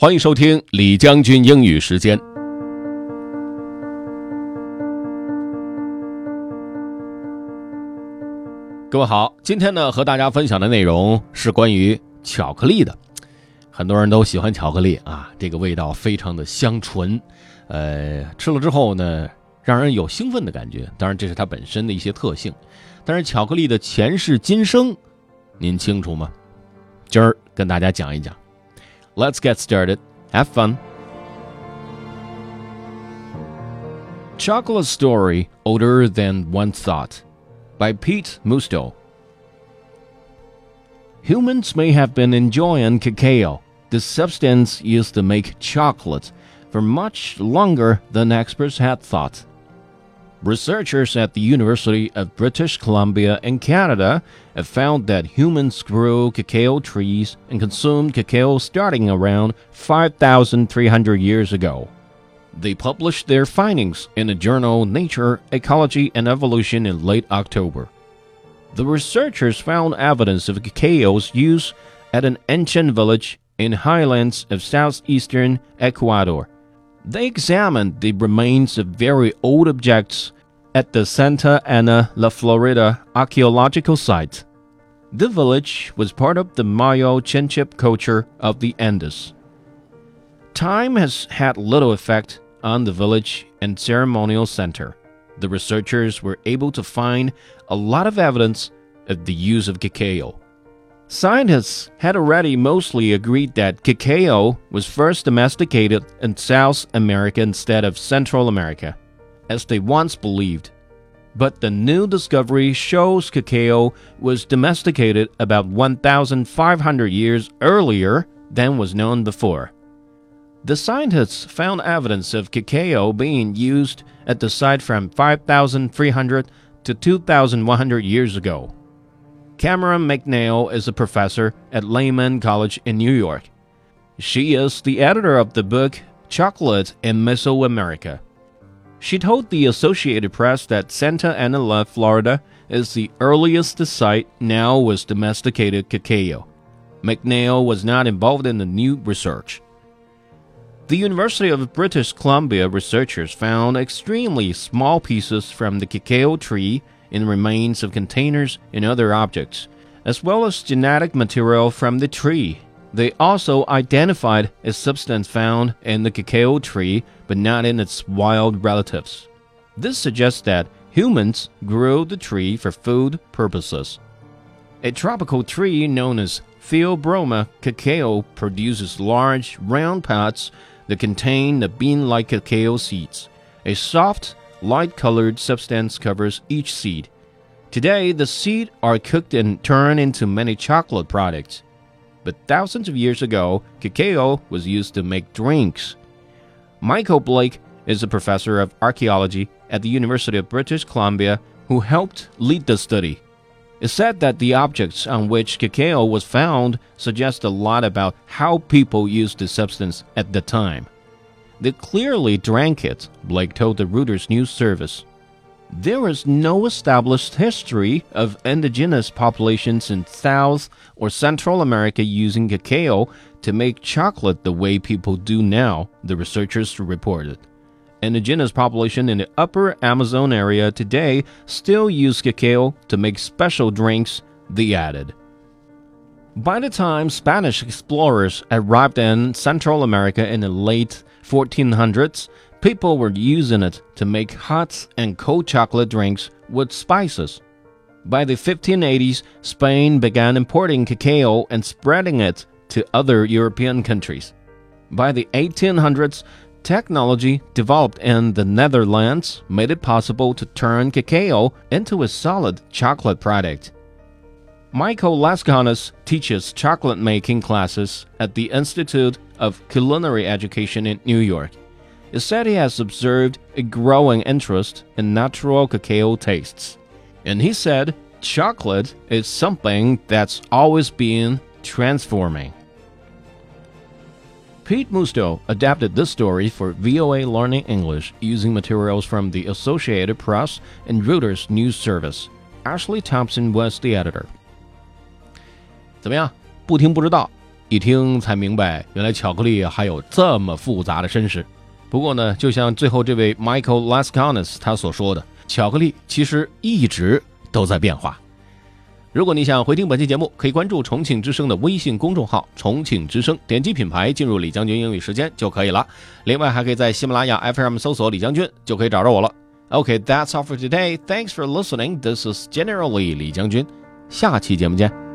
欢迎收听李将军英语时间。各位好，今天呢和大家分享的内容是关于巧克力的。很多人都喜欢巧克力啊，这个味道非常的香醇，呃，吃了之后呢，让人有兴奋的感觉。当然，这是它本身的一些特性。但是巧克力的前世今生，您清楚吗？今儿跟大家讲一讲。Let's get started. Have fun. Chocolate Story Older Than One Thought by Pete Musto. Humans may have been enjoying cacao, the substance used to make chocolate, for much longer than experts had thought. Researchers at the University of British Columbia in Canada have found that humans grew cacao trees and consumed cacao starting around 5,300 years ago. They published their findings in the journal Nature, Ecology and Evolution in late October. The researchers found evidence of cacao's use at an ancient village in highlands of southeastern Ecuador they examined the remains of very old objects at the Santa Ana La Florida archaeological site. The village was part of the Mayo Chinchipe culture of the Andes. Time has had little effect on the village and ceremonial center. The researchers were able to find a lot of evidence of the use of cacao. Scientists had already mostly agreed that cacao was first domesticated in South America instead of Central America, as they once believed. But the new discovery shows cacao was domesticated about 1,500 years earlier than was known before. The scientists found evidence of cacao being used at the site from 5,300 to 2,100 years ago. Cameron McNeil is a professor at Lehman College in New York. She is the editor of the book Chocolate in Mesoamerica. She told the Associated Press that Santa Ana, Florida is the earliest site now with domesticated cacao. McNeil was not involved in the new research. The University of British Columbia researchers found extremely small pieces from the cacao tree in remains of containers and other objects, as well as genetic material from the tree. They also identified a substance found in the cacao tree but not in its wild relatives. This suggests that humans grew the tree for food purposes. A tropical tree known as Theobroma cacao produces large, round pods that contain the bean like cacao seeds. A soft, light colored substance covers each seed. Today, the seeds are cooked and turned into many chocolate products. But thousands of years ago, cacao was used to make drinks. Michael Blake is a professor of archaeology at the University of British Columbia who helped lead the study. It's said that the objects on which cacao was found suggest a lot about how people used the substance at the time. They clearly drank it, Blake told the Reuters news service. There is no established history of indigenous populations in South or Central America using cacao to make chocolate the way people do now, the researchers reported. Indigenous population in the upper Amazon area today still use cacao to make special drinks, they added. By the time Spanish explorers arrived in Central America in the late 1400s, people were using it to make hot and cold chocolate drinks with spices. By the 1580s, Spain began importing cacao and spreading it to other European countries. By the 1800s, technology developed in the Netherlands made it possible to turn cacao into a solid chocolate product. Michael Laiskonis teaches chocolate making classes at the Institute of Culinary Education in New York. He said he has observed a growing interest in natural cacao tastes. And he said chocolate is something that's always been transforming. Pete Musto adapted this story for VOA Learning English using materials from the Associated Press and Reuters News Service. Ashley Thompson was the editor. 怎么样？不听不知道，一听才明白，原来巧克力还有这么复杂的身世。不过呢，就像最后这位 Michael Lascanes 他所说的，巧克力其实一直都在变化。如果你想回听本期节目，可以关注重庆之声的微信公众号“重庆之声”，点击品牌进入李将军英语时间就可以了。另外，还可以在喜马拉雅 FM 搜索李将军，就可以找着我了。OK，that's all for today. Thanks for listening. This is Generally 李将军。下期节目见。